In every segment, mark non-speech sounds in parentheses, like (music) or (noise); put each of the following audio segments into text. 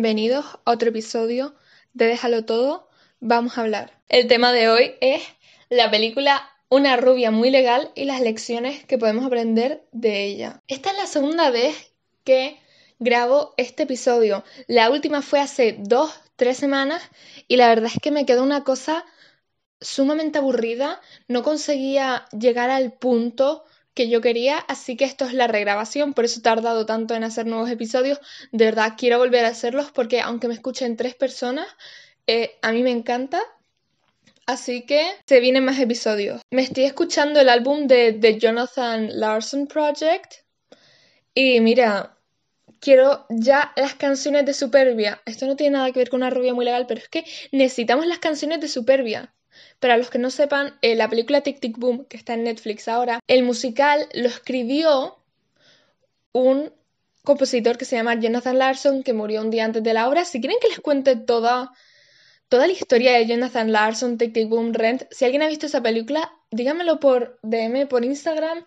Bienvenidos a otro episodio de Déjalo Todo, vamos a hablar. El tema de hoy es la película Una rubia muy legal y las lecciones que podemos aprender de ella. Esta es la segunda vez que grabo este episodio. La última fue hace dos, tres semanas y la verdad es que me quedó una cosa sumamente aburrida. No conseguía llegar al punto que yo quería, así que esto es la regrabación, por eso he tardado tanto en hacer nuevos episodios. De verdad, quiero volver a hacerlos porque aunque me escuchen tres personas, eh, a mí me encanta. Así que se vienen más episodios. Me estoy escuchando el álbum de The Jonathan Larson Project. Y mira, quiero ya las canciones de Superbia. Esto no tiene nada que ver con una rubia muy legal, pero es que necesitamos las canciones de Superbia. Para los que no sepan, eh, la película Tic Tic Boom, que está en Netflix ahora, el musical lo escribió un compositor que se llama Jonathan Larson, que murió un día antes de la obra. Si quieren que les cuente toda, toda la historia de Jonathan Larson, Tic Tic Boom, Rent, si alguien ha visto esa película, díganmelo por DM, por Instagram,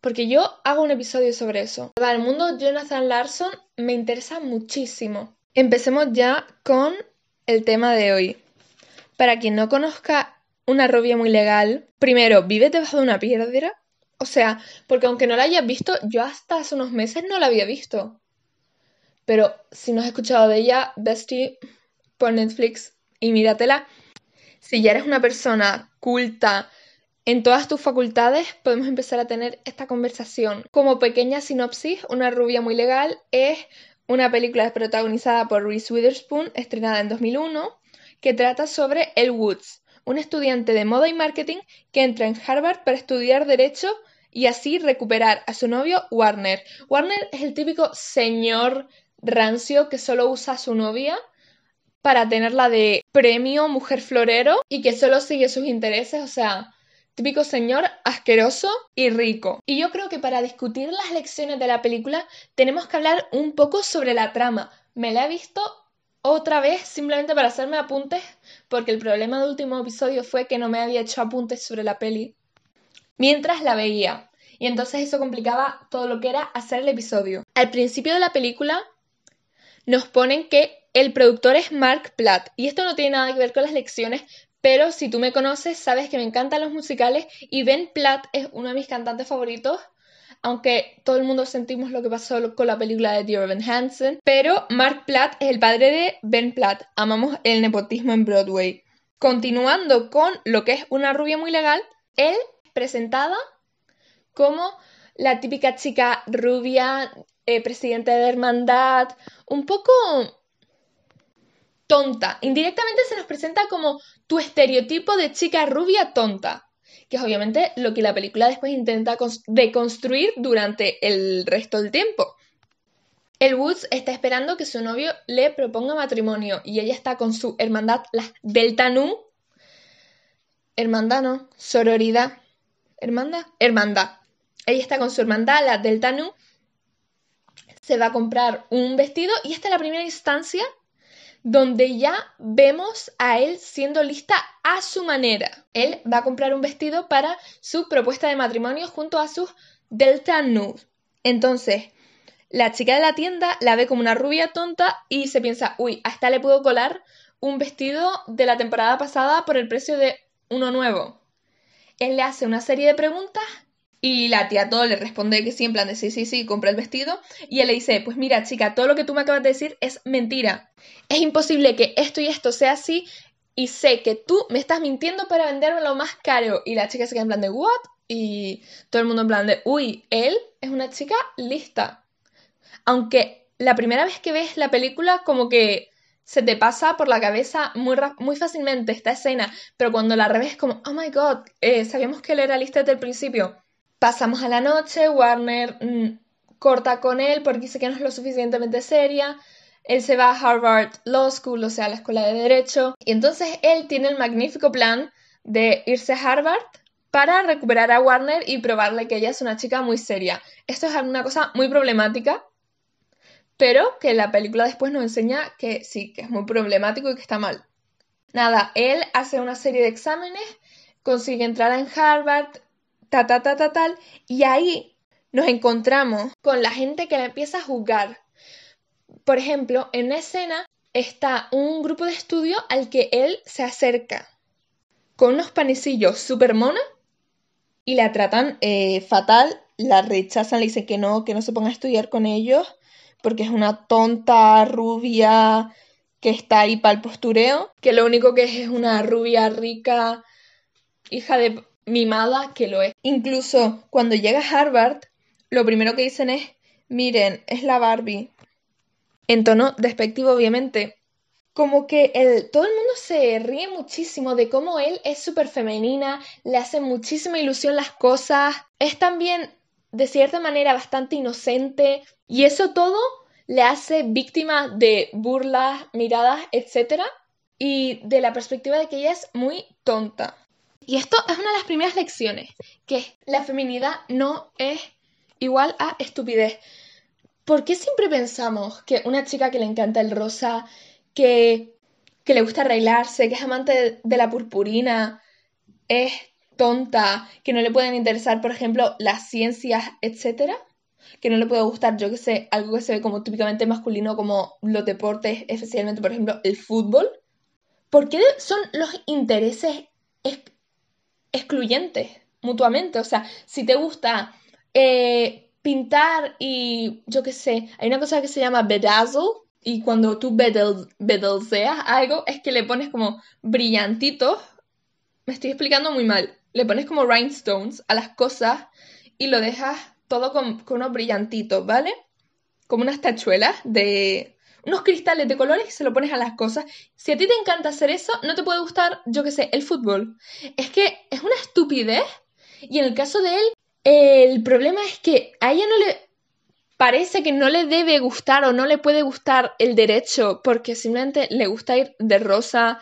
porque yo hago un episodio sobre eso. El mundo Jonathan Larson me interesa muchísimo. Empecemos ya con el tema de hoy. Para quien no conozca una rubia muy legal, primero, ¿vive debajo de una piedra? O sea, porque aunque no la hayas visto, yo hasta hace unos meses no la había visto. Pero si no has escuchado de ella, Bestie, por Netflix y míratela. Si ya eres una persona culta en todas tus facultades, podemos empezar a tener esta conversación. Como pequeña sinopsis, Una rubia muy legal es una película protagonizada por Reese Witherspoon, estrenada en 2001, que trata sobre El Woods, un estudiante de moda y marketing que entra en Harvard para estudiar derecho y así recuperar a su novio Warner. Warner es el típico señor rancio que solo usa a su novia para tenerla de premio mujer florero y que solo sigue sus intereses, o sea, típico señor asqueroso y rico. Y yo creo que para discutir las lecciones de la película tenemos que hablar un poco sobre la trama. Me la he visto otra vez simplemente para hacerme apuntes, porque el problema del último episodio fue que no me había hecho apuntes sobre la peli mientras la veía. Y entonces eso complicaba todo lo que era hacer el episodio. Al principio de la película nos ponen que el productor es Mark Platt. Y esto no tiene nada que ver con las lecciones, pero si tú me conoces, sabes que me encantan los musicales y Ben Platt es uno de mis cantantes favoritos aunque todo el mundo sentimos lo que pasó con la película de Dear Evan Hansen, pero Mark Platt es el padre de Ben Platt. Amamos el nepotismo en Broadway. Continuando con lo que es una rubia muy legal, él es presentada como la típica chica rubia, eh, presidente de hermandad, un poco tonta. Indirectamente se nos presenta como tu estereotipo de chica rubia tonta que es obviamente lo que la película después intenta deconstruir durante el resto del tiempo. El Woods está esperando que su novio le proponga matrimonio y ella está con su hermandad, la Delta Nu. Hermandad, ¿no? Sororidad. ¿Hermandad? Hermandad. Ella está con su hermandad, la Delta Nu. Se va a comprar un vestido y esta es la primera instancia donde ya vemos a él siendo lista a su manera. Él va a comprar un vestido para su propuesta de matrimonio junto a sus Delta Nude. Entonces, la chica de la tienda la ve como una rubia tonta y se piensa, uy, hasta le puedo colar un vestido de la temporada pasada por el precio de uno nuevo. Él le hace una serie de preguntas y la tía todo le responde que sí, en plan de sí, sí, sí, compra el vestido. Y él le dice, pues mira, chica, todo lo que tú me acabas de decir es mentira. Es imposible que esto y esto sea así y sé que tú me estás mintiendo para vendérmelo más caro. Y la chica se queda en plan de, ¿what? Y todo el mundo en plan de, uy, él es una chica lista. Aunque la primera vez que ves la película como que se te pasa por la cabeza muy, muy fácilmente esta escena, pero cuando la revés como, oh my god, eh, sabíamos que él era lista desde el principio. Pasamos a la noche, Warner mm, corta con él porque dice que no es lo suficientemente seria. Él se va a Harvard Law School, o sea, a la escuela de derecho. Y entonces él tiene el magnífico plan de irse a Harvard para recuperar a Warner y probarle que ella es una chica muy seria. Esto es una cosa muy problemática, pero que la película después nos enseña que sí, que es muy problemático y que está mal. Nada, él hace una serie de exámenes, consigue entrar en Harvard, ta, ta, ta, ta, tal, y ahí nos encontramos con la gente que le empieza a juzgar. Por ejemplo, en una escena está un grupo de estudio al que él se acerca con unos panecillos super monos y la tratan eh, fatal, la rechazan, le dicen que no, que no se ponga a estudiar con ellos porque es una tonta rubia que está ahí para el postureo, que lo único que es es una rubia rica, hija de mimada, que lo es. Incluso cuando llega a Harvard, lo primero que dicen es, miren, es la Barbie. En tono despectivo, obviamente. Como que el, todo el mundo se ríe muchísimo de cómo él es súper femenina, le hace muchísima ilusión las cosas, es también de cierta manera bastante inocente y eso todo le hace víctima de burlas, miradas, etc. Y de la perspectiva de que ella es muy tonta. Y esto es una de las primeras lecciones, que la feminidad no es igual a estupidez. ¿Por qué siempre pensamos que una chica que le encanta el rosa, que, que le gusta arreglarse, que es amante de, la purpurina, es tonta, que no le pueden interesar, por ejemplo, las ciencias, etcétera? que no le puede gustar, yo que sé, algo que se ve como típicamente masculino, como los deportes, especialmente, por ejemplo, el fútbol. ¿Por qué son los intereses excluyentes mutuamente? O sea, si te gusta eh, pintar y, yo que sé, hay una cosa que se llama bedazzle, y cuando tú bedelseas algo, es que le pones como brillantitos. Me estoy explicando muy mal. Le pones como rhinestones a las cosas y lo dejas todo con, unos brillantitos, ¿vale? Como unas tachuelas de unos cristales de colores y se lo pones a las cosas. Si a ti te encanta hacer eso, no te puede gustar, yo qué sé, el fútbol. Es que es Y en el caso de él, el problema es que a ella no le parece que no le debe gustar o no le puede gustar el derecho porque simplemente le gusta ir de rosa,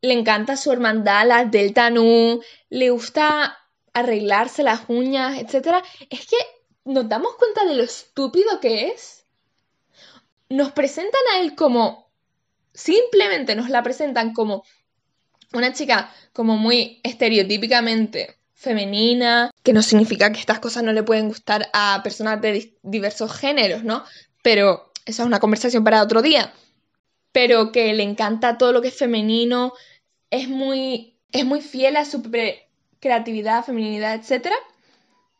le encanta su hermandad, la del Tanú, le gusta arreglarse las uñas, etc. Es que nos damos cuenta de lo estúpido que es. Nos presentan a él como, simplemente nos la presentan como una chica como muy estereotípicamente femenina, que no significa que estas cosas no le pueden gustar a personas de diversos géneros, ¿no? Pero esa es una conversación para otro día. Pero que le encanta todo lo que es femenino, es muy, es muy fiel a su creatividad, feminidad, etc.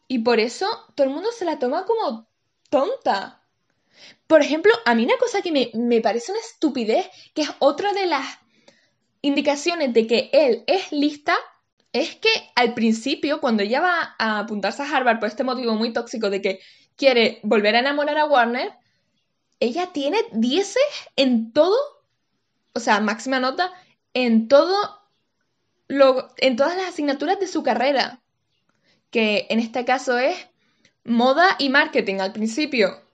Y por eso todo el mundo se la toma como tonta. Por ejemplo, a mí una cosa que me, parece una estupidez, que es otra de las indicaciones de que él es lista, es que al principio, cuando ella va a apuntarse a Harvard por este motivo muy tóxico de que quiere volver a enamorar a Warner, ella tiene 10 en todo, o sea, máxima nota, en todo en todas las asignaturas de su carrera, que en este caso es moda y marketing al principio.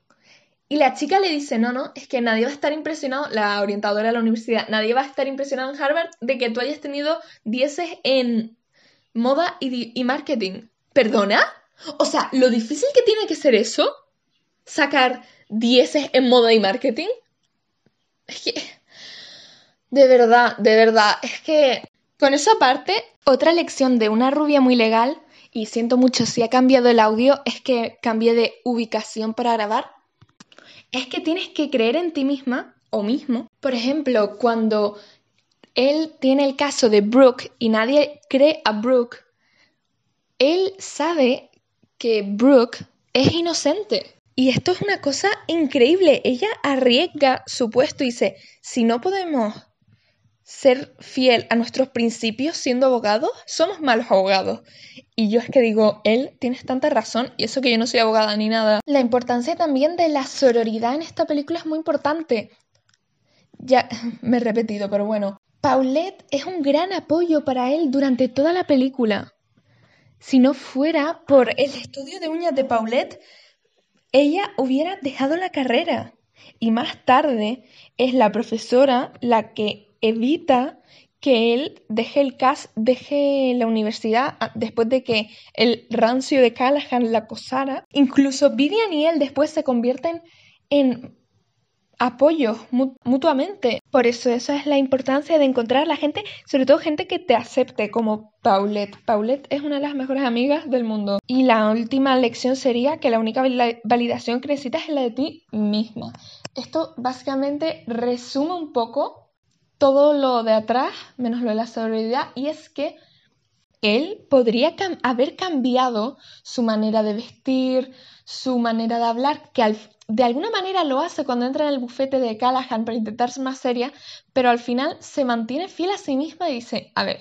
Y la chica le dice, no, no, es que nadie va a estar impresionado, la orientadora de la universidad, nadie va a estar impresionado en Harvard de que tú hayas tenido dieces en moda y, marketing. ¿Perdona? O sea, lo difícil que tiene que ser eso, sacar dieces en moda y marketing. Es que... De verdad, de verdad, es que con eso aparte, otra lección de una rubia muy legal, y siento mucho si ha cambiado el audio, es que cambié de ubicación para grabar, es que tienes que creer en ti misma o mismo. Por ejemplo, cuando él tiene el caso de Brooke y nadie cree a Brooke, él sabe que Brooke es inocente. Y esto es una cosa increíble. Ella arriesga su puesto y dice, si no podemos ser fiel a nuestros principios siendo abogados, somos malos abogados. Y yo es que digo, él tienes tanta razón, y eso que yo no soy abogada ni nada. La importancia también de la sororidad en esta película es muy importante. Ya (laughs) me he repetido, pero bueno. Paulette es un gran apoyo para él durante toda la película. Si no fuera por el estudio de uñas de Paulette, ella hubiera dejado la carrera. Y más tarde es la profesora la que evita que él deje el CAS, deje la universidad ah, después de que el rancio de Callahan la acosara. Incluso Vivian y él después se convierten en apoyo mutuamente. Por eso esa es la importancia de encontrar a la gente, sobre todo gente que te acepte como Paulette. Paulette es una de las mejores amigas del mundo. Y la última lección sería que la única validación que necesitas es la de ti misma. Esto básicamente resume un poco todo lo de atrás, menos lo de la sororidad, y es que él podría haber cambiado su manera de vestir, su manera de hablar, que de alguna manera lo hace cuando entra en el bufete de Callahan para intentar ser más seria, pero al final se mantiene fiel a sí misma y dice, a ver,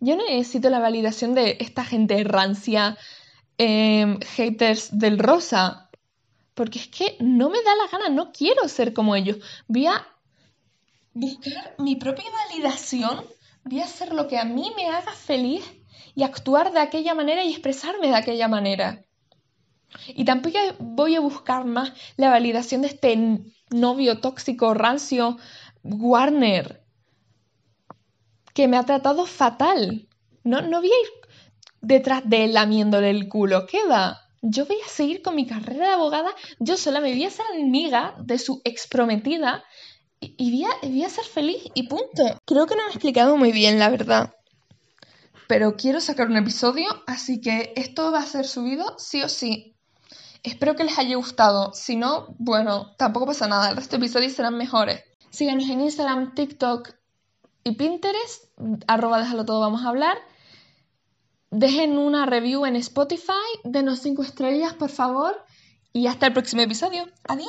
yo no necesito la validación de esta gente rancia, em, haters del rosa, porque es que no me da la gana, no quiero ser como ellos. Voy a buscar mi propia validación, voy a hacer lo que a mí me haga feliz y actuar de aquella manera y expresarme de aquella manera. Y tampoco voy a buscar más la validación de este novio tóxico, rancio, Warner, que me ha tratado fatal. No, no voy a ir detrás de él lamiéndole el culo. ¿Qué va? Yo voy a seguir con mi carrera de abogada. Yo sola me voy a ser amiga de su exprometida y, voy, a, voy a ser feliz y punto. Creo que no me he explicado muy bien, la verdad. Pero quiero sacar un episodio, así que esto va a ser subido sí o sí Espero que les haya gustado. Si no, bueno, tampoco pasa nada. El resto de episodios serán mejores. Síganos en Instagram, TikTok y Pinterest. Arroba déjalo todo, vamos a hablar. Dejen una review en Spotify. Denos 5 estrellas, por favor. Y hasta el próximo episodio. Adiós.